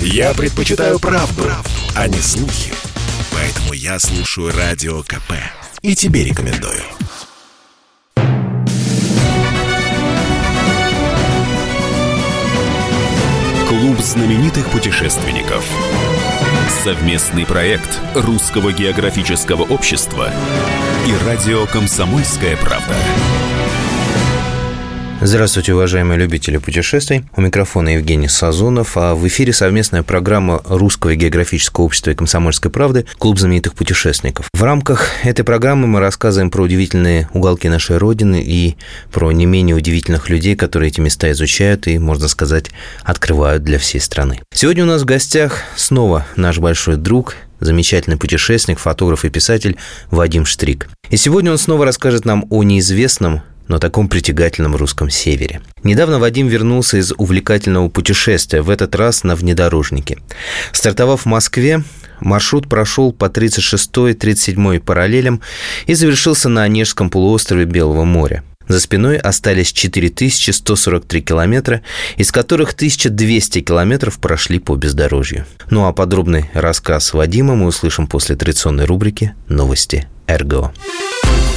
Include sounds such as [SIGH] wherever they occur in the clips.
Я предпочитаю правду, правду, а не слухи. Поэтому я слушаю Радио КП. И тебе рекомендую. Клуб знаменитых путешественников. Совместный проект Русского географического общества и радио «Комсомольская правда». Здравствуйте, уважаемые любители путешествий. У микрофона Евгений Сазонов, а в эфире совместная программа Русского географического общества и комсомольской правды «Клуб знаменитых путешественников». В рамках этой программы мы рассказываем про удивительные уголки нашей Родины и про не менее удивительных людей, которые эти места изучают и, можно сказать, открывают для всей страны. Сегодня у нас в гостях снова наш большой друг, замечательный путешественник, фотограф и писатель Вадим Штрик. И сегодня он снова расскажет нам о неизвестном, но таком притягательном русском севере. Недавно Вадим вернулся из увлекательного путешествия, в этот раз на внедорожнике. Стартовав в Москве, маршрут прошел по 36-й, 37-й параллелям и завершился на Онежском полуострове Белого моря. За спиной остались 4143 километра, из которых 1200 километров прошли по бездорожью. Ну а подробный рассказ Вадима мы услышим после традиционной рубрики «Новости РГО».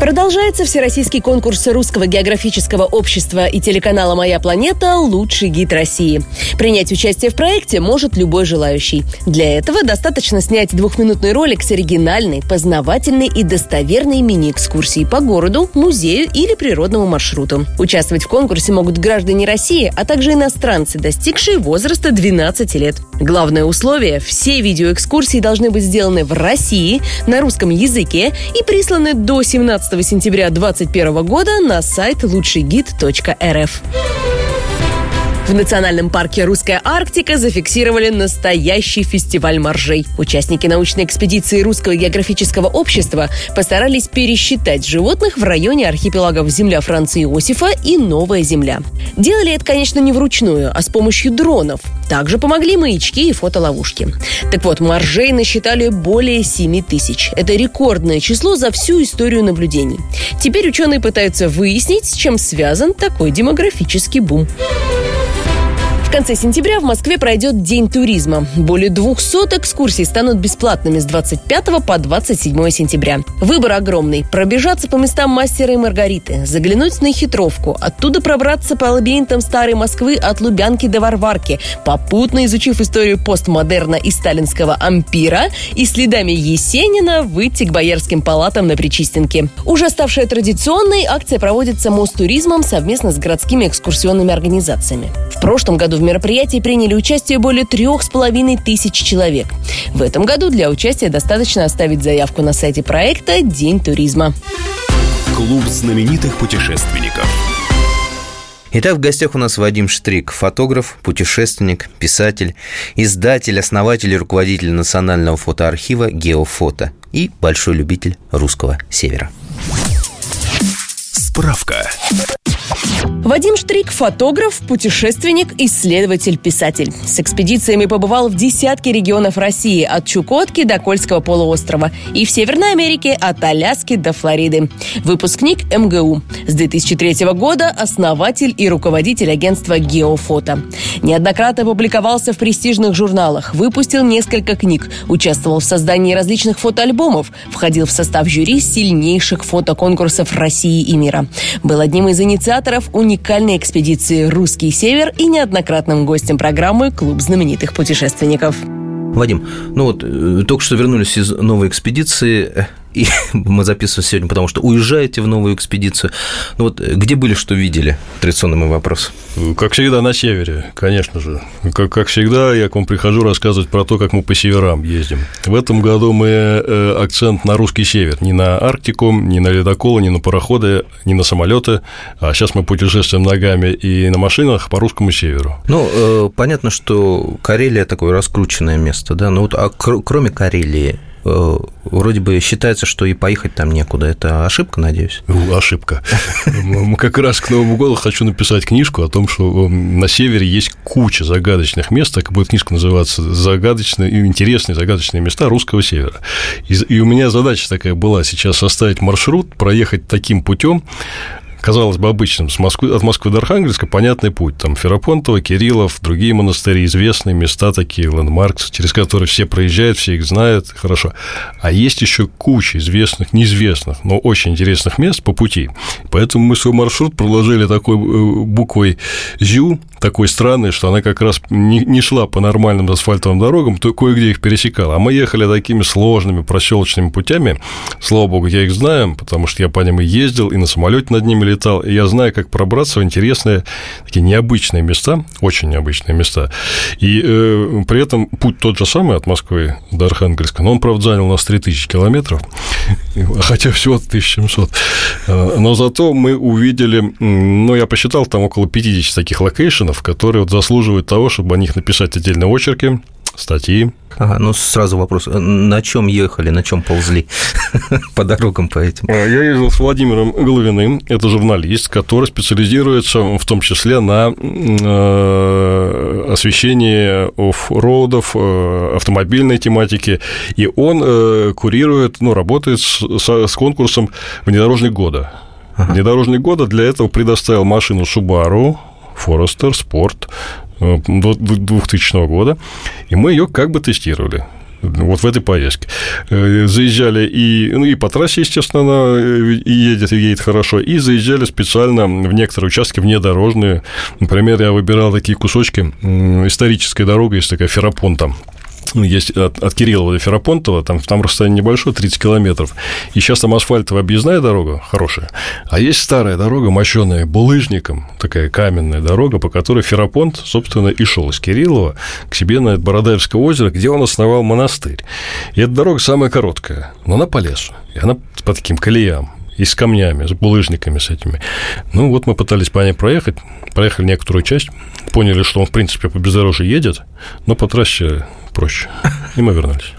Продолжается всероссийский конкурс Русского географического общества и телеканала «Моя планета» «Лучший гид России». Принять участие в проекте может любой желающий. Для этого достаточно снять двухминутный ролик с оригинальной, познавательной и достоверной мини-экскурсией по городу, музею или природному маршруту. Участвовать в конкурсе могут граждане России, а также иностранцы, достигшие возраста 12 лет. Главное условие – все видеоэкскурсии должны быть сделаны в России, на русском языке и присланы до 17 сентября 2021 года на сайт лучшийгид.рф. В национальном парке «Русская Арктика» зафиксировали настоящий фестиваль моржей. Участники научной экспедиции Русского географического общества постарались пересчитать животных в районе архипелагов Земля Франции Иосифа и Новая Земля. Делали это, конечно, не вручную, а с помощью дронов. Также помогли маячки и фотоловушки. Так вот, моржей насчитали более 7 тысяч. Это рекордное число за всю историю наблюдений. Теперь ученые пытаются выяснить, с чем связан такой демографический бум. В конце сентября в Москве пройдет День туризма. Более 200 экскурсий станут бесплатными с 25 по 27 сентября. Выбор огромный. Пробежаться по местам мастера и Маргариты, заглянуть на хитровку, оттуда пробраться по лабиринтам старой Москвы от Лубянки до Варварки, попутно изучив историю постмодерна и сталинского ампира и следами Есенина выйти к боярским палатам на Причистенке. Уже ставшая традиционной, акция проводится Мостуризмом совместно с городскими экскурсионными организациями. В прошлом году в мероприятии приняли участие более трех с половиной тысяч человек. В этом году для участия достаточно оставить заявку на сайте проекта «День туризма». Клуб знаменитых путешественников. Итак, в гостях у нас Вадим Штрик, фотограф, путешественник, писатель, издатель, основатель и руководитель национального фотоархива «Геофото» и большой любитель русского севера. Справка. Вадим Штрик – фотограф, путешественник, исследователь, писатель. С экспедициями побывал в десятки регионов России, от Чукотки до Кольского полуострова, и в Северной Америке от Аляски до Флориды. Выпускник МГУ. С 2003 года основатель и руководитель агентства «Геофото». Неоднократно публиковался в престижных журналах, выпустил несколько книг, участвовал в создании различных фотоальбомов, входил в состав жюри сильнейших фотоконкурсов России и мира. Был одним из инициаторов уникальной экспедиции «Русский север» и неоднократным гостем программы «Клуб знаменитых путешественников». Вадим, ну вот э, только что вернулись из новой экспедиции, и [LAUGHS] мы записываем сегодня, потому что уезжаете в новую экспедицию. Ну вот где были, что видели? Традиционный мой вопрос. Как всегда, на севере, конечно же. Как, как всегда, я к вам прихожу рассказывать про то, как мы по северам ездим. В этом году мы э, акцент на русский север. Не на Арктику, не на ледоколы, не на пароходы, не на самолеты. А сейчас мы путешествуем ногами и на машинах по русскому северу. Ну, э, понятно, что Карелия такое раскрученное место, да. Но вот а кроме Карелии Э, вроде бы считается, что и поехать там некуда. Это ошибка, надеюсь? Ошибка. Как раз к Новому году хочу написать книжку о том, что на севере есть куча загадочных мест, так будет книжка называться «Загадочные и интересные загадочные места русского севера». И у меня задача такая была сейчас составить маршрут, проехать таким путем, казалось бы, обычным, с Москвы, от Москвы до Архангельска понятный путь. Там Ферапонтово, Кириллов, другие монастыри, известные места такие, лендмаркс, через которые все проезжают, все их знают, хорошо. А есть еще куча известных, неизвестных, но очень интересных мест по пути. Поэтому мы свой маршрут проложили такой э, буквой ЗЮ, такой странной, что она как раз не, не шла по нормальным асфальтовым дорогам, то кое-где их пересекала. А мы ехали такими сложными проселочными путями. Слава богу, я их знаю, потому что я по ним и ездил, и на самолете над ними летал. И я знаю, как пробраться в интересные, такие необычные места, очень необычные места. И э, при этом путь тот же самый от Москвы до Архангельска, но он, правда, занял у нас 3000 километров, [LAUGHS] хотя всего 1700. Э, но зато мы увидели, ну, я посчитал, там около 50 таких location ов, которые вот заслуживают того, чтобы о них написать отдельные очерки, статьи. Ага, ну сразу вопрос, на чем ехали, на чем ползли [LAUGHS] по дорогам по этим? Я ездил с Владимиром Головиным, это журналист, который специализируется в том числе на э, освещении offroad ов, э, автомобильной тематики, и он э, курирует, ну, работает с, с конкурсом «Внедорожник года». Ага. Внедорожник года для этого предоставил машину Subaru, Forester Sport 2000 года, и мы ее как бы тестировали вот в этой поездке. Э, заезжали и, ну, и по трассе, естественно, она э, едет и едет хорошо, и заезжали специально в некоторые участки внедорожные. Например, я выбирал такие кусочки, историческая дорога, есть такая Ферапон там, ну, есть от, от Кириллова до Ферапонтова, там, там расстояние небольшое, 30 километров. И сейчас там асфальтовая объездная дорога хорошая, а есть старая дорога, мощенная булыжником, такая каменная дорога, по которой Ферапонт, собственно, и шел из Кириллова к себе на Бородаевское озеро, где он основал монастырь. И эта дорога самая короткая, но она по лесу, и она по таким колеям и с камнями, с булыжниками с этими. Ну, вот мы пытались по ней проехать, проехали некоторую часть, поняли, что он, в принципе, по бездорожью едет, но по трассе проще. И мы вернулись.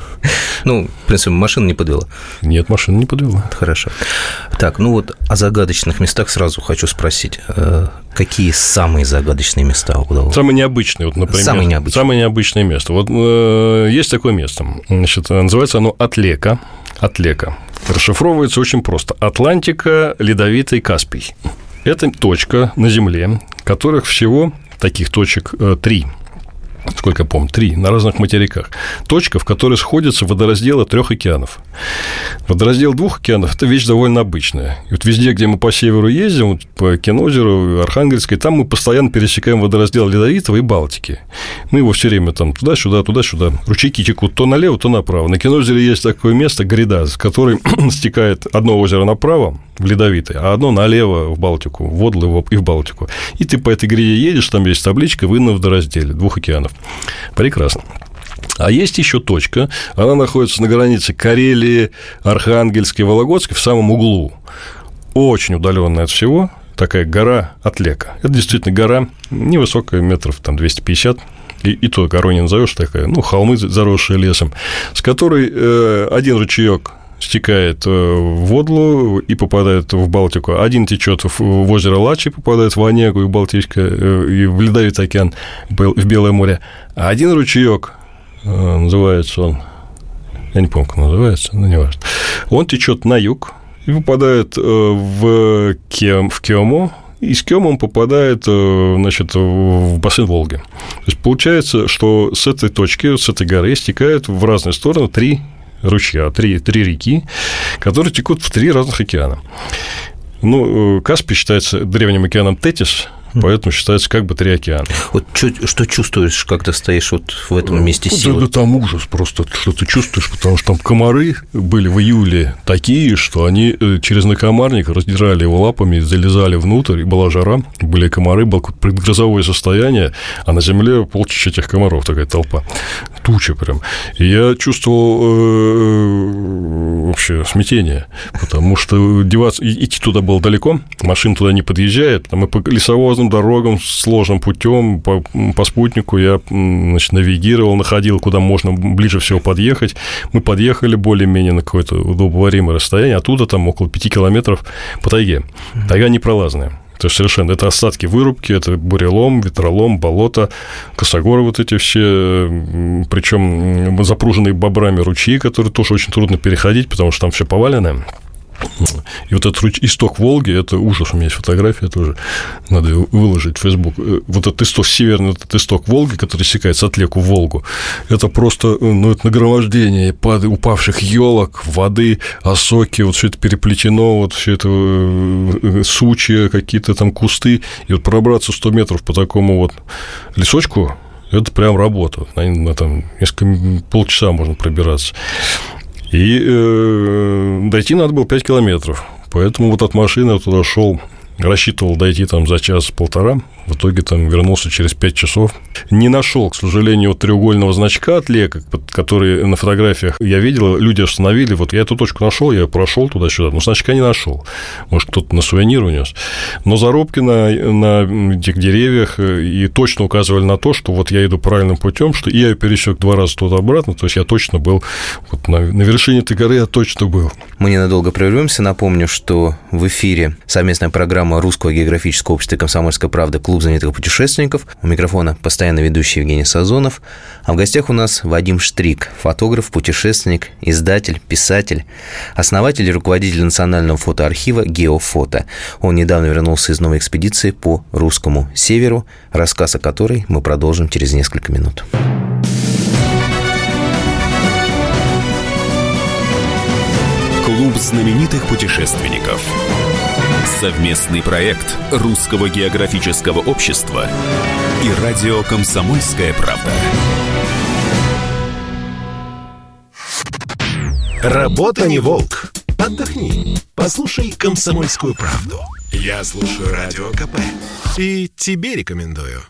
Ну, в принципе, машина не подвела. Нет, машина не подвела. Хорошо. Так, ну вот о загадочных местах сразу хочу спросить. Э, какие самые загадочные места удалось? Самые необычные, вот, например. Самые необычные. Самое необычное место. Вот э, есть такое место. Значит, называется оно Атлека. Атлека. Расшифровывается очень просто. Атлантика, Ледовитый, Каспий. Это точка на Земле, которых всего таких точек э, три сколько я помню, три, на разных материках. Точка, в которой сходятся водоразделы трех океанов. Водораздел двух океанов – это вещь довольно обычная. И вот везде, где мы по северу ездим, вот по Кинозеру, Архангельской, там мы постоянно пересекаем водораздел Ледовитого и Балтики. Мы его все время там туда-сюда, туда-сюда. Ручейки текут то налево, то направо. На Кинозере есть такое место, гряда, с которой стекает одно озеро направо, в Ледовитый, а одно налево в Балтику, в Водлы и в Балтику. И ты по этой гряде едешь, там есть табличка «Вы на водоразделе двух океанов». Прекрасно. А есть еще точка, она находится на границе Карелии, Архангельской, Вологодской, в самом углу. Очень удаленная от всего, такая гора Отлека. Это действительно гора невысокая, метров там 250, и, и то горой не назовешь такая, ну, холмы, заросшие лесом, с которой э, один ручеек стекает э, в Водлу и попадает в Балтику. Один течет в озеро Лачи, попадает в Онегу и в Балтийское, э, и в Ледовитый океан, в Белое море. А один ручеек, э, называется он, я не помню, как называется, но не важно, он течет на юг и попадает в, Кем, в Кему, и с Кем он попадает значит, в бассейн Волги. То есть получается, что с этой точки, с этой горы стекают в разные стороны три ручья, три, три реки, которые текут в три разных океана. Ну, э, Каспий считается древним океаном Тетис, поэтому считается как бы три океана. Вот что чувствуешь, когда стоишь вот в этом месте силы? Да, да там ужас просто, что ты чувствуешь, потому что там комары были в июле такие, что они э, через накомарник раздирали его лапами, залезали внутрь, и была жара, были комары, было предгрозовое состояние, а на земле полчища этих комаров, такая толпа, туча прям. И я чувствовал э, вообще смятение, потому что деваться, идти туда было далеко, машин туда не подъезжает, мы по лесовозным дорогам, сложным путем по, по спутнику я значит, навигировал, находил, куда можно ближе всего подъехать. Мы подъехали более-менее на какое-то удобоваримое расстояние, оттуда там около 5 километров по тайге. Тайга непролазная. То есть совершенно это остатки вырубки, это бурелом, ветролом, болото, косогоры вот эти все, причем запруженные бобрами ручьи, которые тоже очень трудно переходить, потому что там все поваленное. И вот этот исток Волги, это ужас, у меня есть фотография тоже, надо выложить в Facebook. Э, вот этот исток, северный этот исток Волги, который секает с отлеку Волгу, это просто, э, ну, это нагромождение пад, упавших елок, воды, осоки, вот все это переплетено, вот все это э, сучья, какие-то там кусты, и вот пробраться 100 метров по такому вот лесочку, это прям работа. На, на там несколько полчаса можно пробираться. И э, дойти надо было 5 километров. Поэтому вот от машины я туда шел, рассчитывал дойти там за час-полтора, в итоге там вернулся через 5 часов. Не нашел, к сожалению, треугольного значка от лека, который на фотографиях я видел, люди остановили. Вот я эту точку нашел, я прошел туда-сюда, но значка не нашел. Может, кто-то на сувенир унес. Но зарубки на, на этих деревьях э, и точно указывали на то, что вот я иду правильным путем, что и я пересек два раза туда-обратно, то есть я точно был вот на, на вершине этой горы, я точно был. Мы ненадолго прервемся. Напомню, что в эфире совместная программа Русского географического общества «Комсомольская правда» «Клуб знаменитых путешественников». У микрофона постоянно ведущий Евгений Сазонов. А в гостях у нас Вадим Штрик, фотограф, путешественник, издатель, писатель, основатель и руководитель национального фотоархива «Геофото». Он недавно вернулся из новой экспедиции по русскому северу, рассказ о которой мы продолжим через несколько минут. Клуб знаменитых путешественников. Совместный проект Русского географического общества и радио «Комсомольская правда». Работа не волк. Отдохни. Послушай «Комсомольскую правду». Я слушаю Радио КП. И тебе рекомендую.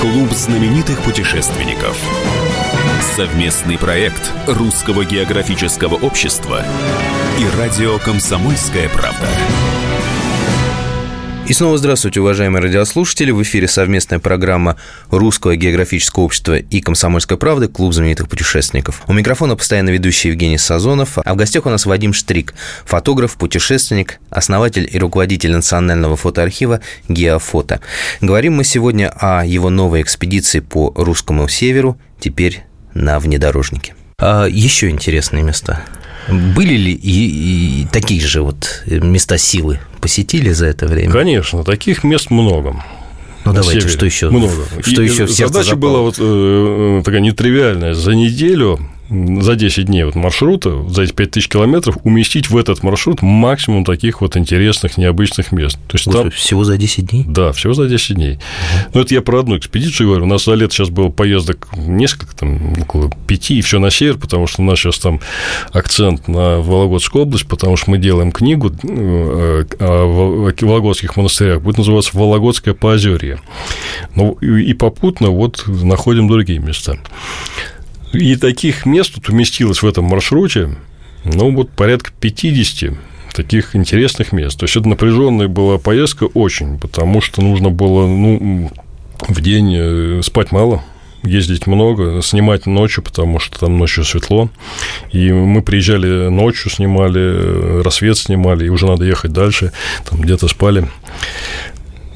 Клуб знаменитых путешественников. Совместный проект Русского географического общества и радио «Комсомольская правда». И снова здравствуйте, уважаемые радиослушатели. В эфире совместная программа Русского географического общества и «Комсомольской правды» «Клуб знаменитых путешественников». У микрофона постоянно ведущий Евгений Сазонов, а в гостях у нас Вадим Штрик, фотограф, путешественник, основатель и руководитель национального фотоархива «Геофото». Говорим мы сегодня о его новой экспедиции по русскому северу, теперь на внедорожнике. А еще интересные места. Были ли и, и такие же вот места силы посетили за это время? Конечно, таких мест много. Ну давайте, севере. что еще? Много. Что и еще в Задача запало? была вот э, э, такая нетривиальная. За неделю за 10 дней вот маршрута, за эти 5000 километров, уместить в этот маршрут максимум таких вот интересных, необычных мест. То есть там... Всего за 10 дней? Да, всего за 10 дней. Угу. Но это я про одну экспедицию говорю. У нас за лето сейчас было поездок несколько, там, около пяти, и все на север, потому что у нас сейчас там акцент на Вологодскую область, потому что мы делаем книгу э, о Вологодских монастырях, будет называться «Вологодское поозерье». Ну, и попутно вот находим другие места. И таких мест тут уместилось в этом маршруте, ну, вот порядка 50 таких интересных мест. То есть, это напряженная была поездка очень, потому что нужно было, ну, в день э, спать мало, ездить много, снимать ночью, потому что там ночью светло. И мы приезжали ночью, снимали, э, рассвет снимали, и уже надо ехать дальше, там где-то спали.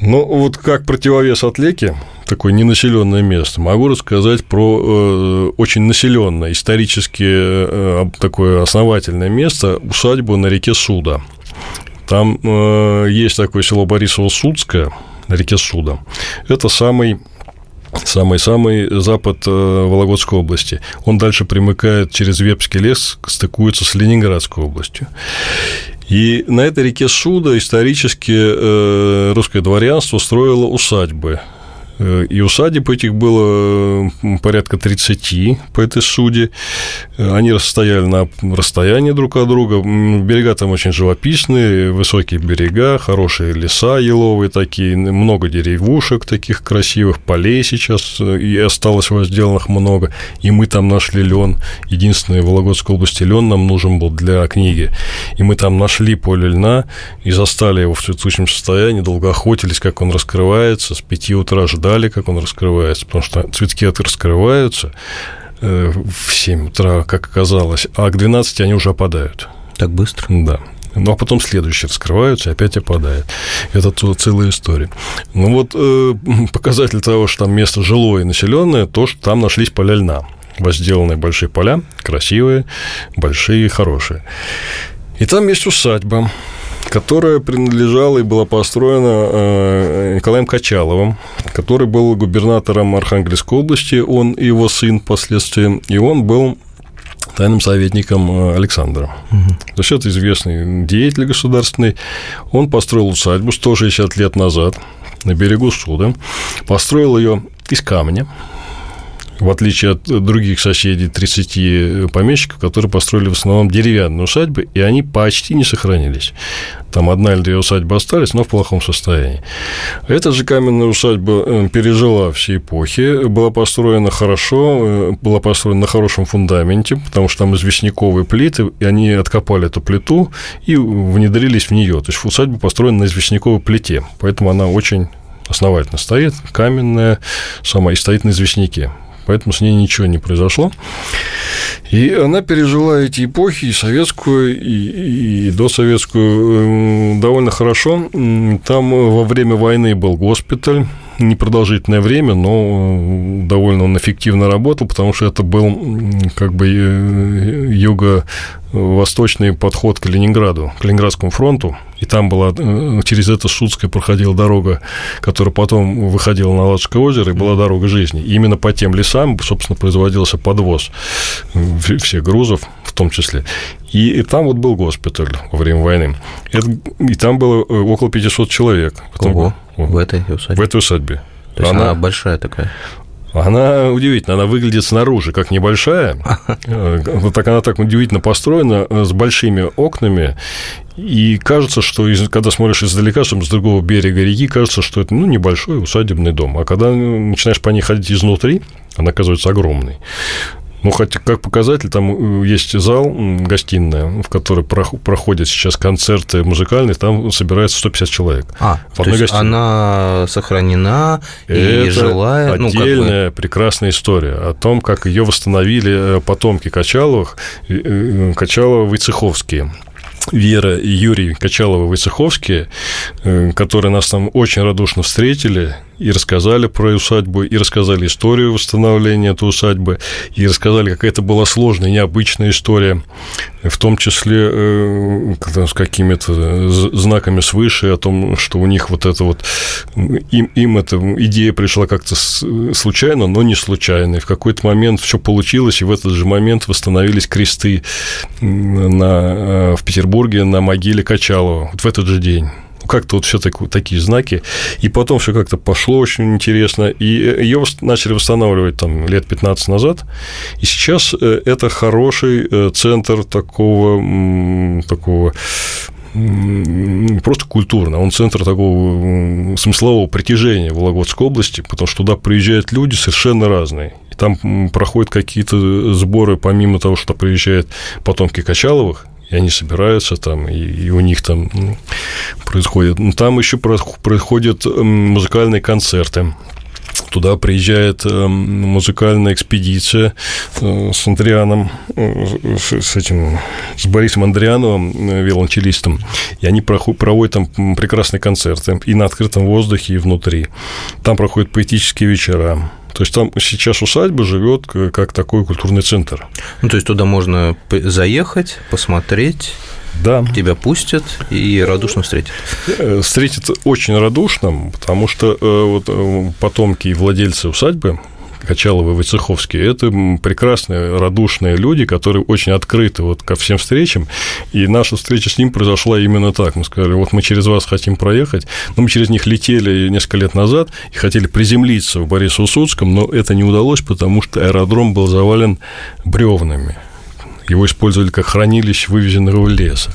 Ну, вот как противовес отлеке, такое ненаселенное место, могу рассказать про э, очень населенное, исторически э, такое основательное место, усадьбу на реке Суда. Там э, есть такое село Борисово-Судское на реке Суда. Это самый самый-самый запад э, Вологодской области. Он дальше примыкает через Вепский лес, стыкуется с Ленинградской областью. И на этой реке Суда исторически э, русское дворянство строило усадьбы и усадеб этих было порядка 30 по этой суде. Э, они стояли на расстоянии друг от друга. Берега там очень живописные, высокие берега, хорошие леса еловые такие, много деревушек таких красивых, полей сейчас э, и осталось возделанных много. И мы там нашли лен. Единственный в Вологодской области лен нам нужен был для книги. И мы там нашли поле льна и застали его в цветущем состоянии, долго охотились, как он раскрывается. С 5 утра ждали, как он раскрывается, потому что цветки раскрываются э, в 7 утра, как оказалось, а к 12 они уже опадают. Так быстро? Да. Ну, а потом следующие раскрываются и опять опадают. Это целая история. Ну, вот э, [LAUGHS] показатель того, что там место жилое и населенное, то, что там нашлись поля льна. возделанные большие поля, красивые, большие, хорошие. И там есть усадьба, которая принадлежала и была построена э, Николаем Качаловым, который был губернатором Архангельской области, он и его сын впоследствии, и он был тайным советником э, Александра. Угу. То есть это известный деятель государственный. Он построил усадьбу 160 лет назад на берегу Суда, построил ее из камня, в отличие от других соседей 30 помещиков, которые построили в основном деревянные усадьбы, и они почти не сохранились. Там одна или две усадьбы остались, но в плохом состоянии. Эта же каменная усадьба э, пережила все эпохи, была построена хорошо, э, была построена на хорошем фундаменте, потому что там известняковые плиты, и они откопали эту плиту и внедрились в нее. То есть усадьба построена на известняковой плите, поэтому она очень основательно стоит, каменная сама, и стоит на известняке поэтому с ней ничего не произошло. И она пережила эти эпохи, и советскую, и, и досоветскую, довольно хорошо. Там во время войны был госпиталь, непродолжительное время, но довольно он эффективно работал, потому что это был как бы э, юго-восточный подход к Ленинграду, к Ленинградскому фронту, и там была, э, через это Судская проходила дорога, которая потом выходила на Ладожское озеро, и была дорога жизни. И именно по тем лесам, собственно, производился подвоз всех грузов в том числе. И, и там вот был госпиталь во время войны. Это, и там было э, около 500 человек. Ого, в этой усадьбе? В этой усадьбе. То есть она, она большая такая? Она удивительно, она выглядит снаружи как небольшая, э, вот так она так удивительно построена, с большими окнами, и кажется, что когда смотришь издалека, чтобы с другого берега реки, кажется, что это ну, небольшой усадебный дом. А когда начинаешь по ней ходить изнутри, она оказывается огромной. Ну, хотя, как показатель, там э, есть зал, гостиная, в которой проходят сейчас концерты музыкальные, там собирается 150 человек. А, в то есть гостиной. она сохранена и Это жилая? отдельная ну, как бы... прекрасная история о том, как ее восстановили э, потомки Качаловых, э, Качалова-Войцеховские. Вера и Юрий Качаловы-Войцеховские, которые нас там очень радушно встретили, и рассказали про усадьбу, и рассказали историю восстановления этой усадьбы, и рассказали, какая это была сложная, необычная история, в том числе э, с какими-то знаками свыше о том, что у них вот это вот, им, им эта идея пришла как-то случайно, но не случайно, и в какой-то момент все получилось, и в этот же момент восстановились кресты на, э, в Петербурге на могиле Качалова, вот в этот же день как-то вот все так, такие знаки. И потом все как-то пошло очень интересно. И ее начали восстанавливать там лет 15 назад. И сейчас э, это хороший э, центр такого, такого просто культурно, он центр такого смыслового притяжения Вологодской области, потому что туда приезжают люди совершенно разные. И там проходят какие-то сборы, помимо того, что приезжают потомки Качаловых, и они собираются там, и, и у них там происходит. Ну, там еще происходят музыкальные концерты. Туда приезжает музыкальная экспедиция э, с Андрианом, э, с этим, с Борисом Андриановым, э, виолончелистом, и они проводят там прекрасные концерты и на открытом воздухе, и внутри. Там проходят поэтические вечера, то есть там сейчас усадьба живет как такой культурный центр. Ну, то есть туда можно заехать, посмотреть. Да. Тебя пустят и радушно встретят. Э, встретят очень радушно, потому что э, вот э, потомки и владельцы усадьбы, Качаловы и Войцеховские, это прекрасные, радушные люди, которые очень открыты вот ко всем встречам, и наша встреча с ним произошла именно так. Мы сказали, вот мы через вас хотим проехать, но мы через них летели несколько лет назад и хотели приземлиться в Борисово-Судском, но это не удалось, потому что аэродром был завален бревнами. Его использовали как хранилище вывезенного леса.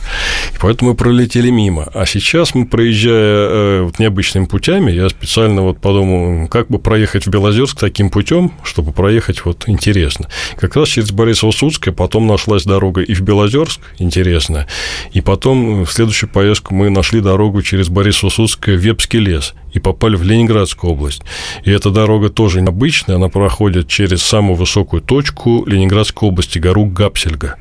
И поэтому мы пролетели мимо. А сейчас мы, проезжая э, вот необычными путями, я специально вот подумал, как бы проехать в Белозерск таким путем, чтобы проехать вот интересно. Как раз через Борисово-Судское потом нашлась дорога и в Белозерск, интересно, и потом в следующую поездку мы нашли дорогу через Борисово-Судское в Вепский лес. И попали в Ленинградскую область. И эта дорога тоже необычная, она проходит через самую высокую точку Ленинградской области, гору Гапсельга,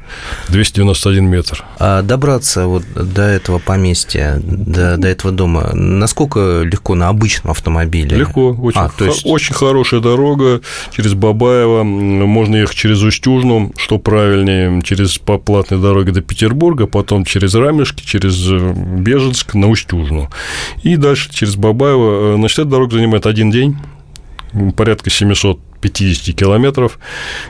291 метр. А добраться вот до этого поместья, до, до этого дома, насколько легко на обычном автомобиле? Легко, очень, а, то есть... очень хорошая дорога через Бабаево, можно ехать через Устюжну, что правильнее, через по платной дороге до Петербурга, потом через Рамешки, через Беженск на Устюжну. И дальше через Бабаево. Значит, эта дорога занимает один день, порядка 750 километров.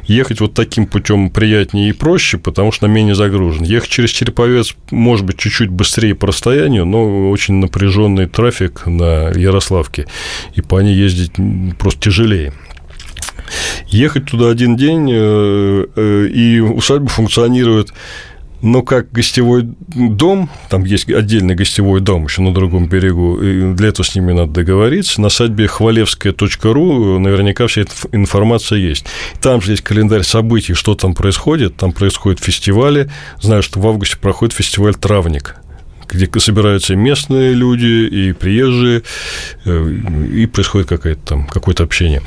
Ехать вот таким путем приятнее и проще, потому что менее загружен. Ехать через Череповец может быть чуть-чуть быстрее по расстоянию, но очень напряженный трафик на Ярославке, и по ней ездить просто тяжелее. Ехать туда один день, э, э, и усадьба функционирует но как гостевой дом, там есть отдельный гостевой дом еще на другом берегу, и для этого с ними надо договориться. На сайте хвалевская.ру наверняка вся эта информация есть. Там же есть календарь событий, что там происходит. Там происходят фестивали. Знаю, что в августе проходит фестиваль «Травник», где собираются местные люди, и приезжие, э, и происходит какое-то там какое-то общение.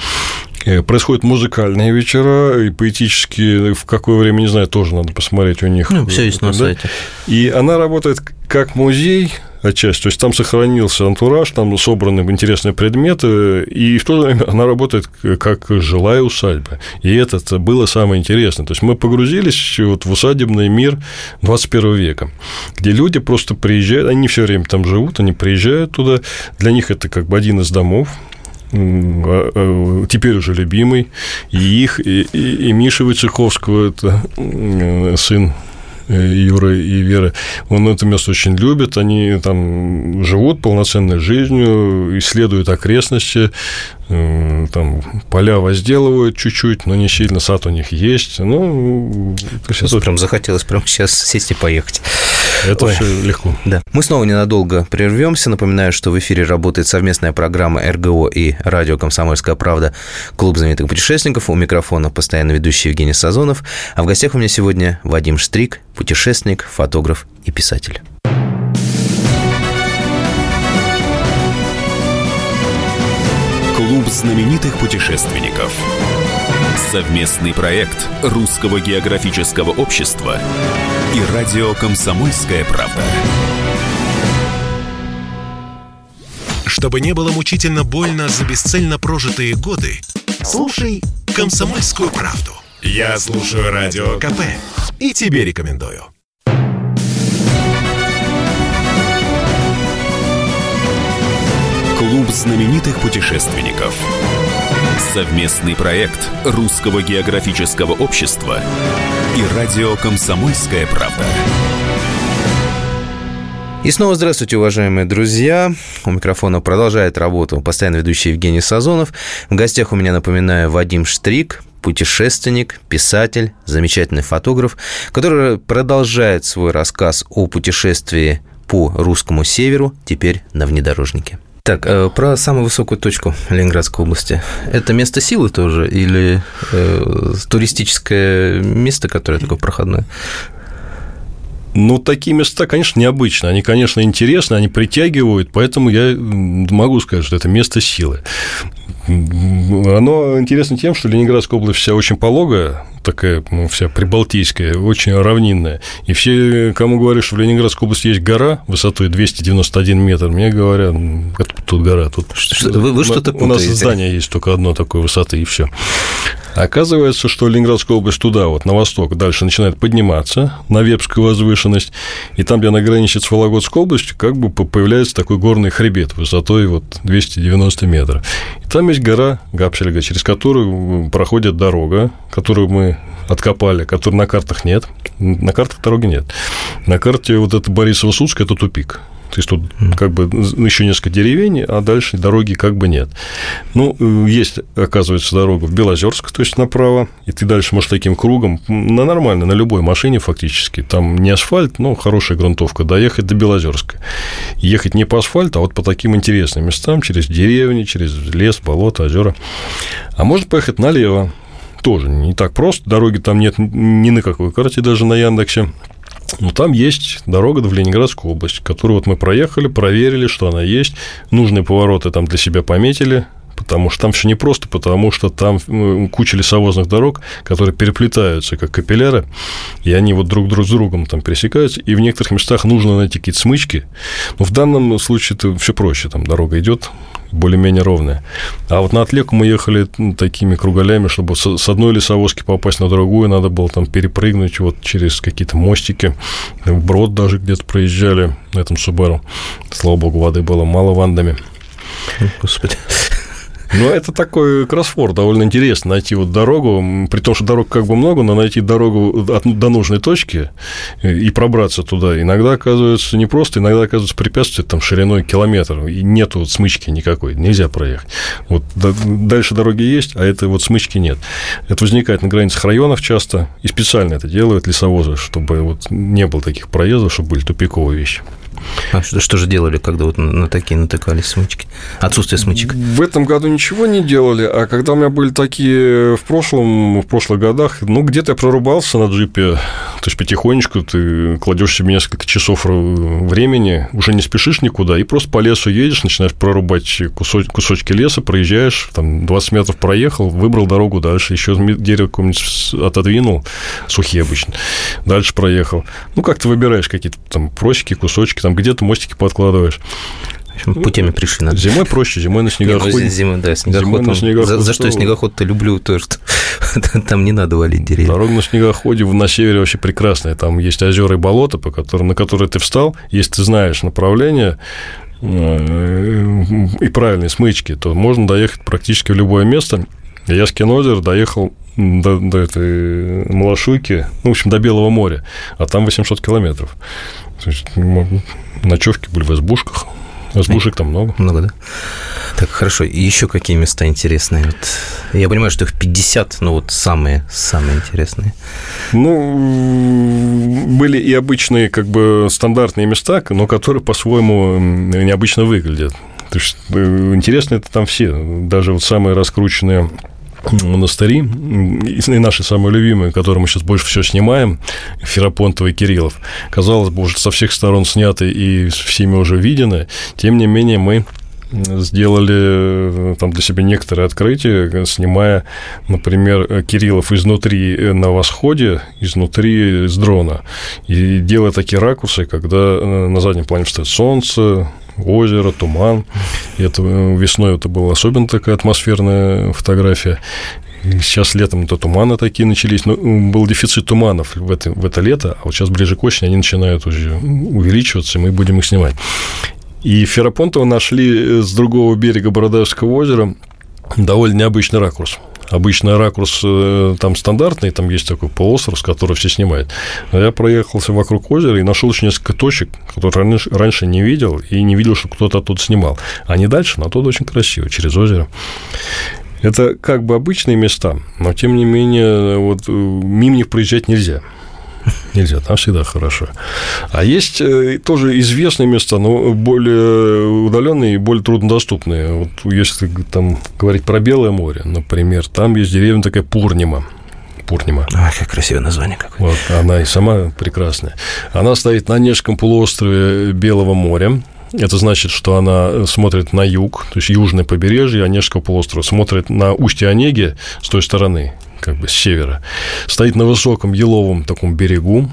Э, происходят музыкальные вечера, и поэтические, в какое время, не знаю, тоже надо посмотреть у них. Ну, все есть на да? сайте. И она работает как музей, отчасти. То есть там сохранился антураж, там собраны интересные предметы, и в то же время она работает как жилая усадьба. И это было самое интересное. То есть мы погрузились вот в усадебный мир 21 века, где люди просто приезжают, они все время там живут, они приезжают туда, для них это как бы один из домов, теперь уже любимый, и их, и, и, и Миша Войцеховского, это сын Э, Юры и Веры, он это место очень любит, они там живут полноценной жизнью, исследуют окрестности, э, там поля возделывают чуть-чуть, но не сильно, сад у них есть. Ну, есть это... прям захотелось прямо сейчас сесть и поехать. Это Ой. все легко. Да. Мы снова ненадолго прервемся. Напоминаю, что в эфире работает совместная программа РГО и радио «Комсомольская правда» Клуб знаменитых путешественников. У микрофона постоянно ведущий Евгений Сазонов. А в гостях у меня сегодня Вадим Штрик, путешественник, фотограф и писатель. Клуб знаменитых путешественников. Совместный проект Русского географического общества и радио «Комсомольская правда». Чтобы не было мучительно больно за бесцельно прожитые годы, слушай «Комсомольскую правду». Я слушаю Радио КП и тебе рекомендую. Клуб знаменитых путешественников. Совместный проект Русского географического общества и радио «Комсомольская правда». И снова здравствуйте, уважаемые друзья. У микрофона продолжает работу постоянно ведущий Евгений Сазонов. В гостях у меня, напоминаю, Вадим Штрик, путешественник, писатель, замечательный фотограф, который продолжает свой рассказ о путешествии по русскому северу, теперь на внедорожнике. Так, э, про самую высокую точку Ленинградской области. Это место силы тоже или э, туристическое место, которое такое проходное? Ну, такие места, конечно, необычные. Они, конечно, интересны, они притягивают, поэтому я могу сказать, что это место силы. Оно интересно тем, что Ленинградская область вся очень пологая, такая ну, вся прибалтийская, очень равнинная. И все, кому говорят, что в Ленинградской области есть гора высотой 291 метр, мне говорят, тут гора? Тут вы, вы что-то У нас здание есть только одно такой высоты, и все. Оказывается, что Ленинградская область туда, вот на восток, дальше начинает подниматься на Вепскую возвышенность, и там, где она граничит с Вологодской областью, как бы появляется такой горный хребет высотой вот 290 метров. И там есть гора Гапсельга, через которую проходит дорога, которую мы откопали, которой на картах нет. На картах дороги нет. На карте вот это Борисово-Судская – это тупик. То есть тут как бы еще несколько деревень, а дальше дороги как бы нет. Ну, есть, оказывается, дорога в Белозерск, то есть направо, и ты дальше можешь таким кругом, на нормально, на любой машине фактически, там не асфальт, но хорошая грунтовка, доехать до Белозерска. Ехать не по асфальту, а вот по таким интересным местам, через деревни, через лес, болото, озера. А можно поехать налево, тоже не так просто, дороги там нет ни на какой карте, даже на Яндексе. Ну, там есть дорога в Ленинградскую область, которую вот мы проехали, проверили, что она есть, нужные повороты там для себя пометили, потому что там все непросто, потому что там куча лесовозных дорог, которые переплетаются как капилляры, и они вот друг, друг с другом там пересекаются, и в некоторых местах нужно найти какие-то смычки, но в данном случае это все проще, там дорога идет более-менее ровная. А вот на отлеку мы ехали такими кругалями, чтобы с одной лесовозки попасть на другую, надо было там перепрыгнуть вот через какие-то мостики, брод даже где-то проезжали на этом Субару. Слава богу, воды было мало вандами. Господи. Ну, это такой кроссворд, довольно интересно найти вот дорогу, при том, что дорог как бы много, но найти дорогу от, до нужной точки и пробраться туда иногда оказывается непросто, иногда оказывается препятствие там шириной километр, и нету вот смычки никакой, нельзя проехать. Вот дальше дороги есть, а этой вот смычки нет. Это возникает на границах районов часто, и специально это делают лесовозы, чтобы вот не было таких проездов, чтобы были тупиковые вещи. А что, что же делали, когда вот на такие натыкались смычки? Отсутствие смычек? В этом году ничего не делали, а когда у меня были такие в прошлом, в прошлых годах, ну, где-то я прорубался на джипе, то есть потихонечку ты кладешь себе несколько часов времени, уже не спешишь никуда, и просто по лесу едешь, начинаешь прорубать кусоч, кусочки леса, проезжаешь, там 20 метров проехал, выбрал дорогу дальше, еще дерево какое-нибудь отодвинул, сухие обычно, дальше проехал. Ну, как ты выбираешь какие-то там просеки, кусочки, там где-то мостики подкладываешь. Путями пришли. Надо. Зимой проще, зимой на снегоходе. Не, ну, зимой, да, снегоход. На снегоход за, за что снегоход-то люблю, то, что [LAUGHS] там не надо валить деревья. Дорога на снегоходе на севере вообще прекрасная. Там есть озера и болота, по которым, на которые ты встал. Если ты знаешь направление, э, и правильные смычки, то можно доехать практически в любое место. Я с Кинозер доехал до, до этой Малашуйки, ну, в общем, до Белого моря, а там 800 километров. То есть ночевки были в избушках. Избушек там много. Много, да? Так, хорошо. И еще какие места интересные? Вот, я понимаю, что их 50, но вот самые, самые интересные. Ну, были и обычные, как бы, стандартные места, но которые по-своему необычно выглядят. То есть, э, интересно это там все. Даже вот самые раскрученные монастыри, и наши самые любимые, которые мы сейчас больше всего снимаем, Ферапонтова и Кириллов, казалось бы, уже со всех сторон сняты и всеми уже видены, тем не менее мы сделали там для себя некоторые открытия, снимая, например, Кириллов изнутри на восходе, изнутри с дрона, и делая такие ракурсы, когда на заднем плане стоит солнце, озеро, туман. И это э, весной это была особенно такая атмосферная фотография. Сейчас летом то туманы такие начались, но был дефицит туманов в это, в это лето, а вот сейчас ближе к осени они начинают уже увеличиваться, и мы будем их снимать. И Ферапонтова нашли с другого берега Бородавского озера довольно необычный ракурс. Обычно ракурс э, там стандартный, там есть такой полуостров, с которого все снимают. Но я проехался вокруг озера и нашел еще несколько точек, которые раньше не видел, и не видел, что кто-то тут снимал. А не дальше, но тут очень красиво, через озеро. Это как бы обычные места, но тем не менее вот э, мимо них проезжать нельзя. Нельзя, там всегда хорошо. А есть э, тоже известные места, но более удаленные и более труднодоступные. Вот если там говорить про Белое море, например, там есть деревня такая Пурнима. Пурнима. А, как красивое название какое. Вот, она и сама прекрасная. Она стоит на Онежском полуострове Белого моря. Это значит, что она смотрит на юг, то есть южное побережье Онежского полуострова, смотрит на устье Онеги с той стороны, как бы с севера. Стоит на высоком еловом таком берегу,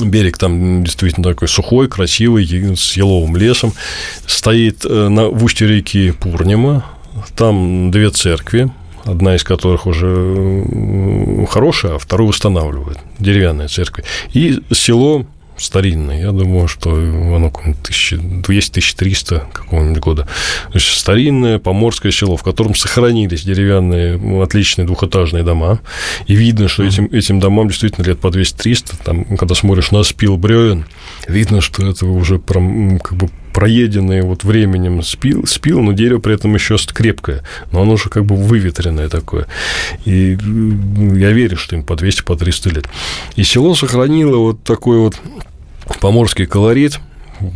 Берег там действительно такой сухой, красивый, с еловым лесом. Стоит э, на, в устье реки Пурнима. Там две церкви, одна из которых уже э, хорошая, а вторую восстанавливают. Деревянная церковь. И село старинное. Я думаю, что оно 1200-1300 какого-нибудь года. То есть старинное поморское село, в котором сохранились деревянные отличные двухэтажные дома. И видно, что этим, этим домам действительно лет по 200-300. Там, когда смотришь на спил бревен, видно, что это уже прям, как бы проеденные вот временем спил, спил, но дерево при этом еще крепкое, но оно уже как бы выветренное такое. И я верю, что им по 200, по 300 лет. И село сохранило вот такой вот поморский колорит,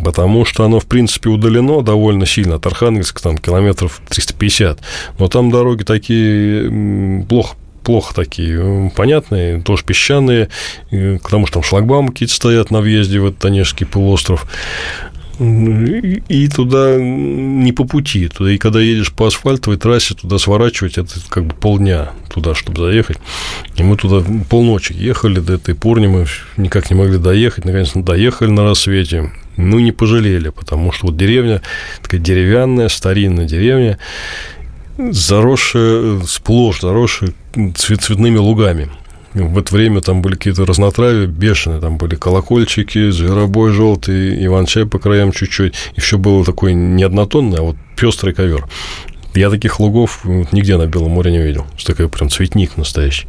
потому что оно, в принципе, удалено довольно сильно от Архангельска, там, километров 350, но там дороги такие плохо плохо такие, понятные, тоже песчаные, потому что там шлагбаумы какие-то стоят на въезде в этот Онежский полуостров и туда не по пути. Туда, и когда едешь по асфальтовой трассе, туда сворачивать, это как бы полдня туда, чтобы заехать. И мы туда полночи ехали до этой Пурнимы, никак не могли доехать. Наконец, доехали на рассвете. Ну, не пожалели, потому что вот деревня, такая деревянная, старинная деревня, заросшая, сплошь заросшая цвет, цветными лугами. В это время там были какие-то разнотравия бешеные, там были колокольчики, зверобой желтый, иван-чай по краям чуть-чуть, и все было такое не однотонное, а вот пестрый ковер. Я таких лугов нигде на Белом море не видел. Это такой прям цветник настоящий.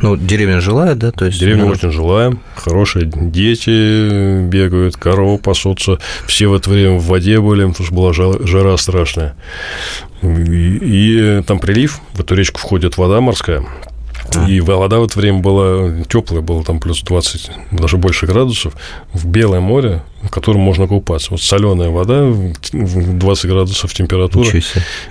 Ну, деревня жилая, да? То есть деревня может... очень жилая, хорошие дети бегают, коровы пасутся. Все в это время в воде были, потому что была жара страшная. И, и там прилив, в эту речку входит вода морская. И вода в это время была теплая, было там плюс 20, даже больше градусов, в Белое море, в котором можно купаться. Вот соленая вода, 20 градусов температура,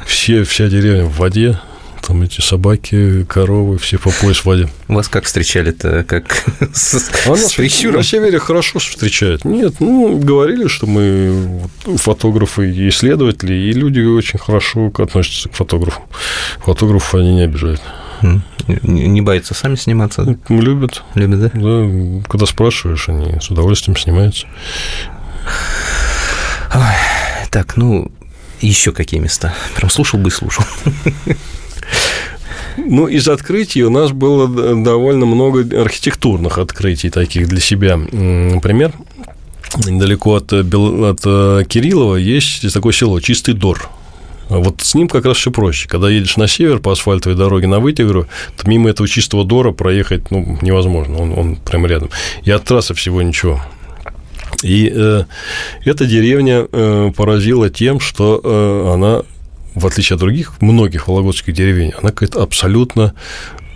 все, вся деревня в воде, там эти собаки, коровы, все по пояс в воде. Вас как встречали-то? Как с, а с прищуром? На севере хорошо встречают. Нет, ну, говорили, что мы фотографы и исследователи, и люди очень хорошо относятся к фотографам. Фотографов они не обижают. Не боятся сами сниматься? Любят. Любят, да? Да, когда спрашиваешь, они с удовольствием снимаются. Так, ну, еще какие места? Прям слушал бы и слушал. Ну, из открытий у нас было довольно много архитектурных открытий таких для себя. Например, недалеко от, от э, Кириллова есть такое село Чистый Дор. Вот с ним как раз все проще. Когда едешь на север по асфальтовой дороге на Вытигру, то мимо этого чистого Дора проехать ну, невозможно, он, он прямо рядом. И от трассы всего ничего. И э, эта деревня э, поразила тем, что э, она, в отличие от других, многих вологодских деревень, она какая-то абсолютно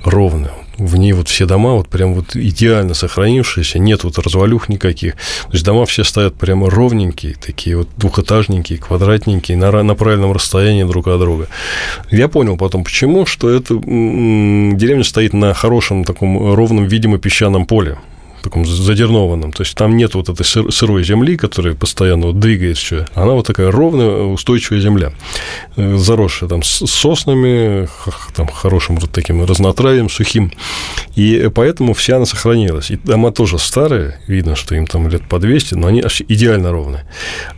ровная в ней вот все дома вот прям вот идеально сохранившиеся, нет вот развалюх никаких. То есть дома все стоят прямо ровненькие, такие вот двухэтажненькие, квадратненькие, на, на правильном расстоянии друг от друга. Я понял потом, почему, что эта деревня стоит на хорошем таком ровном, видимо, песчаном поле таком задернованном. То есть там нет вот этой сырой земли, которая постоянно вот двигает все. Она вот такая ровная, устойчивая земля, э, заросшая там с соснами, там хорошим вот таким разнотравием сухим. И поэтому вся она сохранилась. И дома тоже старые, видно, что им там лет по 200, но они идеально ровные.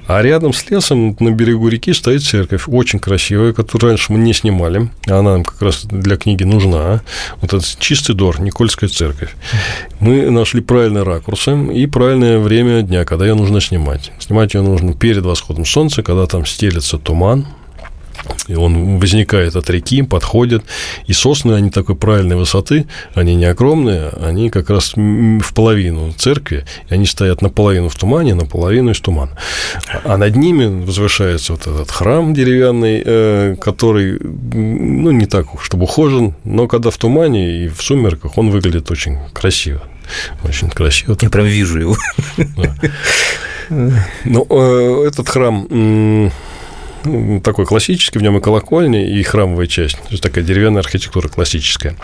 А рядом с лесом на берегу реки стоит церковь, очень красивая, которую раньше мы не снимали. Она нам как раз для книги нужна. Вот этот чистый дор, Никольская церковь. Мы нашли правильные ракурсы и правильное время дня, когда ее нужно снимать. Снимать ее нужно перед восходом солнца, когда там стелется туман, и он возникает от реки, подходит, и сосны, они такой правильной высоты, они не огромные, они как раз в половину церкви, и они стоят наполовину в тумане, наполовину из тумана. А над ними возвышается вот этот храм деревянный, э, который, ну, не так, чтобы ухожен, но когда в тумане и в сумерках, он выглядит очень красиво. Очень красиво. Я прям вижу его. Ну, э, этот храм такой классический, в нем и колокольня, и храмовая часть. То есть такая деревянная архитектура классическая.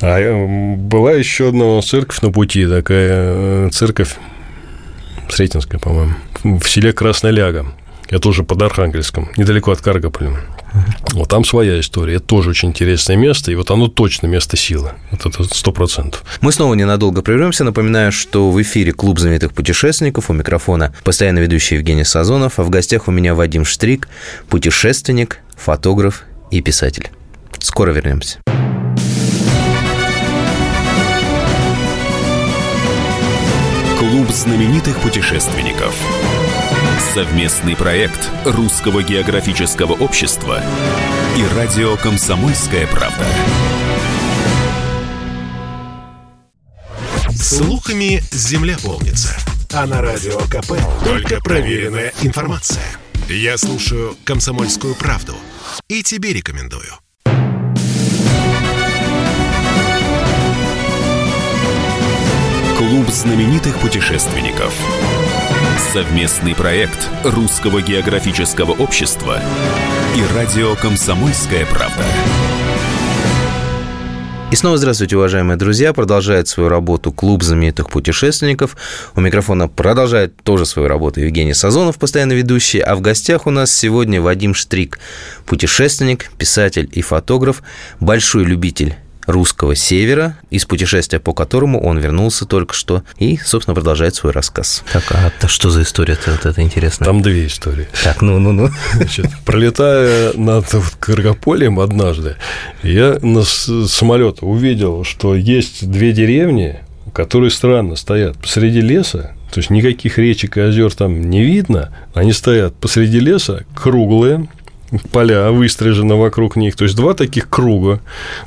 А э, была еще одна церковь на пути, такая э, церковь Сретенская, по-моему, в селе Красная Это тоже под Архангельском, недалеко от Каргополя. Вот там своя история. Это тоже очень интересное место, и вот оно точно место силы. Вот это сто процентов. Мы снова ненадолго прервемся. Напоминаю, что в эфире Клуб знаменитых путешественников. У микрофона постоянно ведущий Евгений Сазонов, а в гостях у меня Вадим Штрик, путешественник, фотограф и писатель. Скоро вернемся. Клуб знаменитых путешественников. Совместный проект Русского географического общества и радио «Комсомольская правда». Слухами земля полнится. А на радио КП только проверенная информация. Я слушаю «Комсомольскую правду» и тебе рекомендую. Клуб знаменитых путешественников – Совместный проект Русского географического общества и радио «Комсомольская правда». И снова здравствуйте, уважаемые друзья. Продолжает свою работу клуб знаменитых путешественников. У микрофона продолжает тоже свою работу Евгений Сазонов, постоянно ведущий. А в гостях у нас сегодня Вадим Штрик, путешественник, писатель и фотограф, большой любитель русского севера, из путешествия по которому он вернулся только что и, собственно, продолжает свой рассказ. Так, а это что за история-то вот это интересно? Там две истории. Так, ну-ну-ну. Значит, пролетая над Каргополем однажды, я на самолет увидел, что есть две деревни, которые странно стоят посреди леса, то есть никаких речек и озер там не видно, они стоят посреди леса, круглые, поля выстрижены вокруг них. То есть два таких круга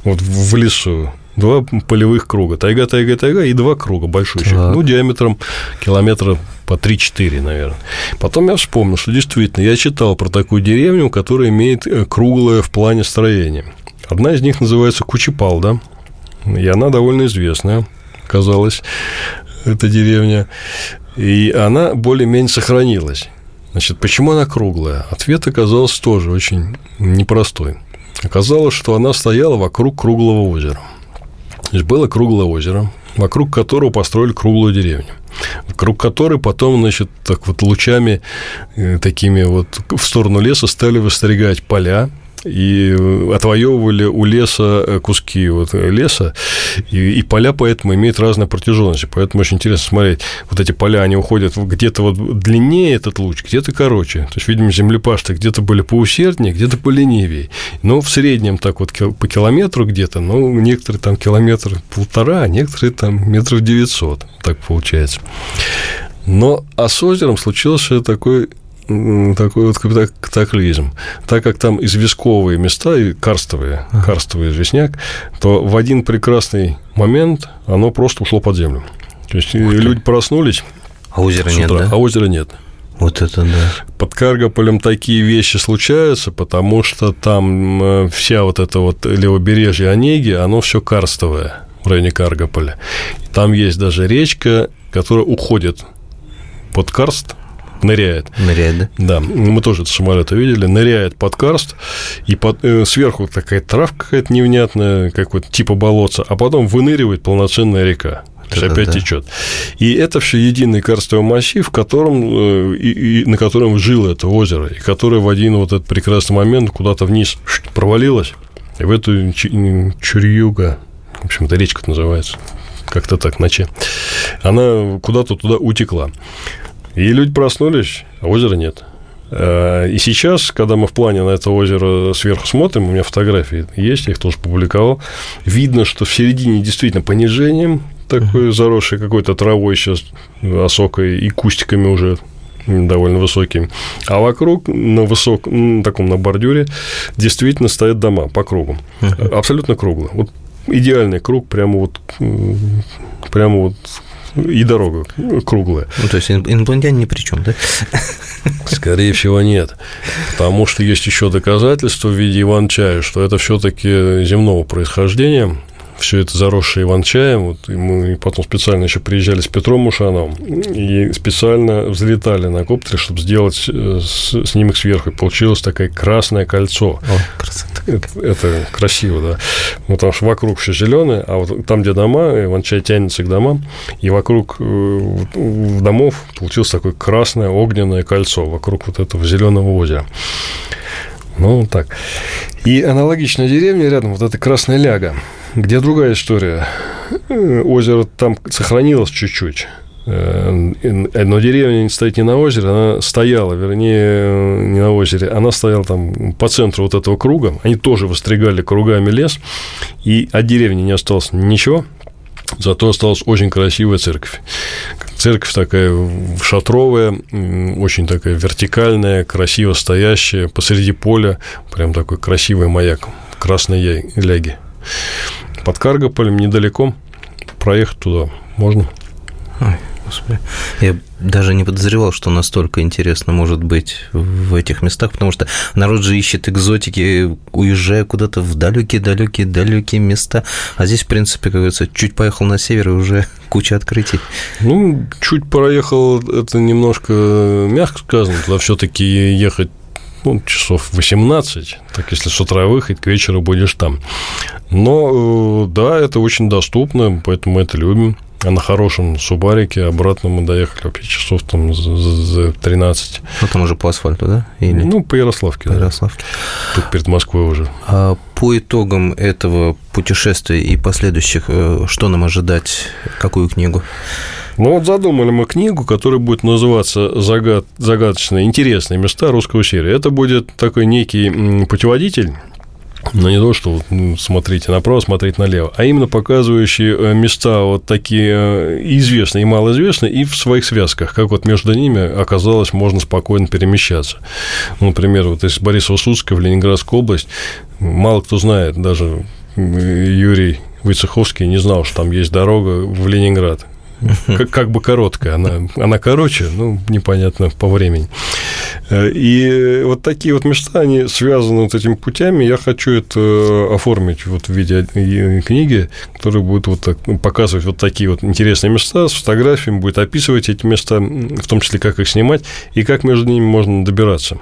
вот в лесу. Два полевых круга. Тайга, тайга, тайга и два круга большущих. Так. Ну, диаметром километра по 3-4, наверное. Потом я вспомнил, что действительно я читал про такую деревню, которая имеет э, круглое в плане строения. Одна из них называется Кучепал, да, и она довольно известная, казалось, эта деревня. И она более-менее сохранилась. Значит, почему она круглая? Ответ оказался тоже очень непростой. Оказалось, что она стояла вокруг круглого озера. То есть было круглое озеро, вокруг которого построили круглую деревню, вокруг которой потом, значит, так вот лучами э, такими вот в сторону леса стали выстригать поля, и отвоевывали у леса э, куски вот леса, и, и поля поэтому имеют разные протяженности. Поэтому очень интересно смотреть. Вот эти поля, они уходят где-то вот длиннее этот луч, где-то короче. То есть, видимо, землепашцы где-то были поусерднее, где-то поленивее. Но в среднем так вот по километру где-то, ну, некоторые там километр полтора, а некоторые там метров девятьсот. Так получается. Но а с озером случился такой такой вот катаклизм. Так как там известковые места и карстовые, ага. карстовый известняк, то в один прекрасный момент оно просто ушло под землю. То есть люди проснулись. А озера нет, да? А озера нет. Вот это да. Под Каргополем такие вещи случаются, потому что там э, вся вот эта вот левобережье Онеги, оно все карстовое в районе Каргополя. Там есть даже речка, которая уходит под карст, ныряет. Ныряет, да? Да, мы тоже это самолета видели, ныряет под карст, и под, э, сверху такая травка какая-то невнятная, как вот типа болотца, а потом выныривает полноценная река. То есть опять да. течет. И это все единый карстовый массив, в котором, э, и, и, на котором жило это озеро, и которое в один вот этот прекрасный момент куда-то вниз провалилось, и в эту Чурьюга, в общем, это речка называется, как-то так, ночи, она куда-то туда утекла. И люди проснулись, а озера нет. Э, и сейчас, когда мы в плане на это озеро сверху смотрим, у меня фотографии есть, я их тоже публиковал, видно, что в середине действительно понижением, такой заросший какой-то травой сейчас, осокой и кустиками уже довольно высокими. А вокруг на высок, на таком на бордюре действительно стоят дома по кругу. Абсолютно круглые. Вот идеальный круг, прямо вот прямо вот и дорога круглая. Ну, то есть инопланетяне ни при чем, да? Скорее всего, нет. Потому что есть еще доказательства в виде иван-чая, что это все-таки земного происхождения все это заросшее иван-чаем. Вот, и мы потом специально еще приезжали с Петром Мушановым и специально взлетали на коптере, чтобы сделать э, снимок сверху. И получилось такое красное кольцо. О, красота. Это, это красиво, да. Ну, потому что вокруг все зеленое, а вот там, где дома, иван-чай тянется к домам, и вокруг э, домов получилось такое красное огненное кольцо вокруг вот этого зеленого озера. Ну, так. И аналогичная деревня рядом, вот эта Красная Ляга, где другая история. Э, озеро там сохранилось чуть-чуть. Э, но деревня стоит не на озере, она стояла, вернее, не на озере, она стояла там по центру вот этого круга. Они тоже востригали кругами лес, и от деревни не осталось ничего, Зато осталась очень красивая церковь. Церковь такая шатровая, очень такая вертикальная, красиво стоящая, посреди поля, прям такой красивый маяк красной ляги. Под Каргополем недалеко, проехать туда можно. Ой, господи. Я даже не подозревал, что настолько интересно может быть в этих местах, потому что народ же ищет экзотики, уезжая куда-то в далекие-далекие далекие места. А здесь, в принципе, как говорится, чуть поехал на север, и уже [LAUGHS] куча открытий. Ну, чуть проехал, это немножко мягко сказано, туда все-таки ехать ну, часов 18, так если с утра выехать, к вечеру будешь там. Но, э, да, это очень доступно, поэтому мы это любим. А на хорошем Субарике обратно мы доехали вообще часов там за 13. Потом уже по асфальту, да? Или... Ну, по Ярославке. По Ярославке. Да. Тут перед Москвой уже. А по итогам этого путешествия и последующих, э, что нам ожидать? Какую книгу? Ну вот задумали мы книгу, которая будет называться «Загад... «Загадочные интересные места русского севера». Это будет такой некий путеводитель но не то, что ну, смотрите направо, смотреть налево, а именно показывающие э, места вот такие э, известные и малоизвестные, и в своих связках, как вот между ними оказалось можно спокойно перемещаться. Ну, например, вот из Борисова-Судска в Ленинградскую область мало кто знает, даже Юрий Войцеховский не знал, что там есть дорога в Ленинград [LAUGHS] как, как бы короткая. Она, она короче, ну, непонятно по времени. Э, и вот такие вот места, они связаны вот этими путями. Я хочу это оформить вот в виде книги, которая будет вот так, ну, показывать вот такие вот интересные места с фотографиями, будет описывать эти места, в том числе, как их снимать и как между ними можно добираться.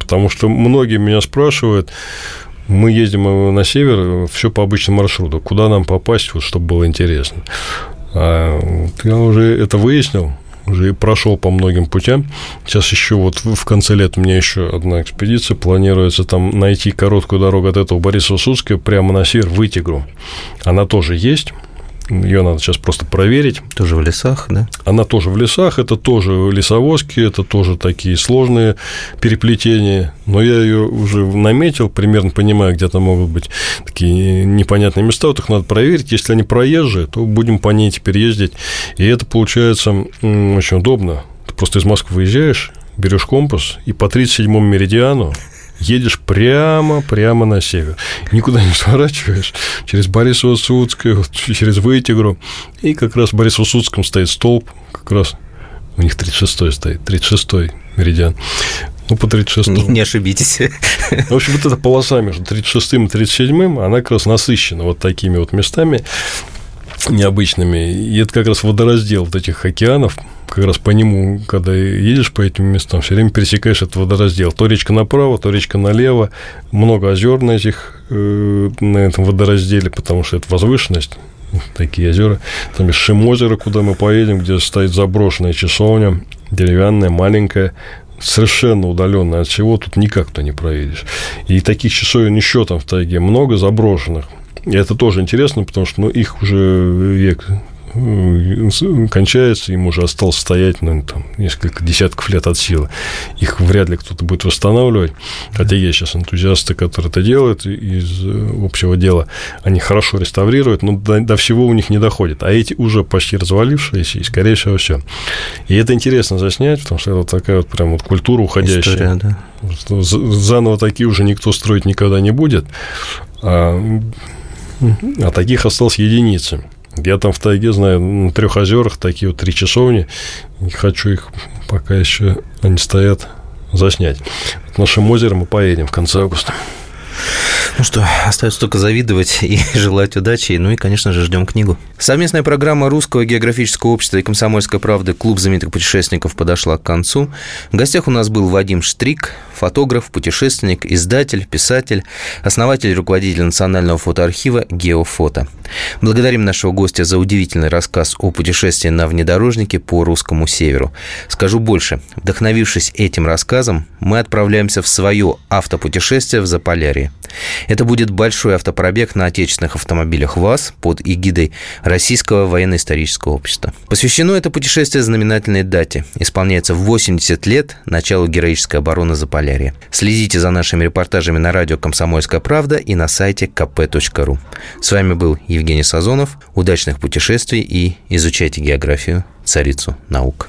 Потому что многие меня спрашивают, мы ездим на север, все по обычному маршруту. Куда нам попасть, вот, чтобы было интересно? А вот я уже это выяснил, уже прошел по многим путям. Сейчас еще вот в конце лета у меня еще одна экспедиция. Планируется там найти короткую дорогу от этого Борисова-Судска прямо на север, в Итигру. Она тоже есть. Ее надо сейчас просто проверить. Тоже в лесах, да? Она тоже в лесах, это тоже лесовозки, это тоже такие сложные переплетения. Но я ее уже наметил, примерно понимаю, где там могут быть такие непонятные места. Вот их надо проверить. Если они проезжие, то будем по ней теперь ездить. И это получается очень удобно. Ты просто из Москвы выезжаешь, берешь компас и по 37-му меридиану едешь прямо, прямо на север. Никуда не сворачиваешь. Через Борисово-Судское, вот, через Вытигру. И как раз в Борисово-Судском стоит столб, как раз у них 36-й стоит, 36-й меридиан. Ну, по 36 не, не ошибитесь. В общем, вот эта полоса между 36 и 37 она как раз насыщена вот такими вот местами необычными. И это как раз водораздел вот этих океанов, как раз по нему, когда едешь по этим местам, все время пересекаешь этот водораздел. То речка направо, то речка налево. Много озер на этих, э, на этом водоразделе, потому что это возвышенность [LAUGHS] такие озера. Там есть Шимозеро, куда мы поедем, где стоит заброшенная часовня, деревянная, маленькая, совершенно удаленная от всего, тут никак то не проедешь. И таких часовен еще там в тайге много заброшенных. И это тоже интересно, потому что ну, их уже век кончается, им уже осталось стоять ну, там, несколько десятков лет от силы. Их вряд ли кто-то будет восстанавливать. Хотя есть сейчас энтузиасты, которые это делают из э, общего дела. Они хорошо реставрируют, но до, до всего у них не доходит. А эти уже почти развалившиеся, и, скорее всего, все. И это интересно заснять, потому что это такая вот прям вот культура уходящая. История, да. Заново такие уже никто строить никогда не будет. А а таких осталось единицы. Я там в тайге знаю, на трех озерах такие вот три часовни. Не хочу их пока еще они стоят заснять. Нашим озерам мы поедем в конце августа. Ну что, остается только завидовать и [LAUGHS] желать удачи. Ну и, конечно же, ждем книгу. Совместная программа Русского географического общества и Комсомольской правды «Клуб знаменитых путешественников» подошла к концу. В гостях у нас был Вадим Штрик, фотограф, путешественник, издатель, писатель, основатель и руководитель Национального фотоархива «Геофото». Благодарим нашего гостя за удивительный рассказ о путешествии на внедорожнике по русскому северу. Скажу больше. Вдохновившись этим рассказом, мы отправляемся в свое автопутешествие в Заполярье. Это будет большой автопробег на отечественных автомобилях ВАЗ под эгидой Российского военно-исторического общества. Посвящено это путешествие знаменательной дате. Исполняется в 80 лет началу героической обороны Заполярья. Следите за нашими репортажами на радио «Комсомольская правда» и на сайте kp.ru. С вами был Евгений Сазонов. Удачных путешествий и изучайте географию, царицу наук.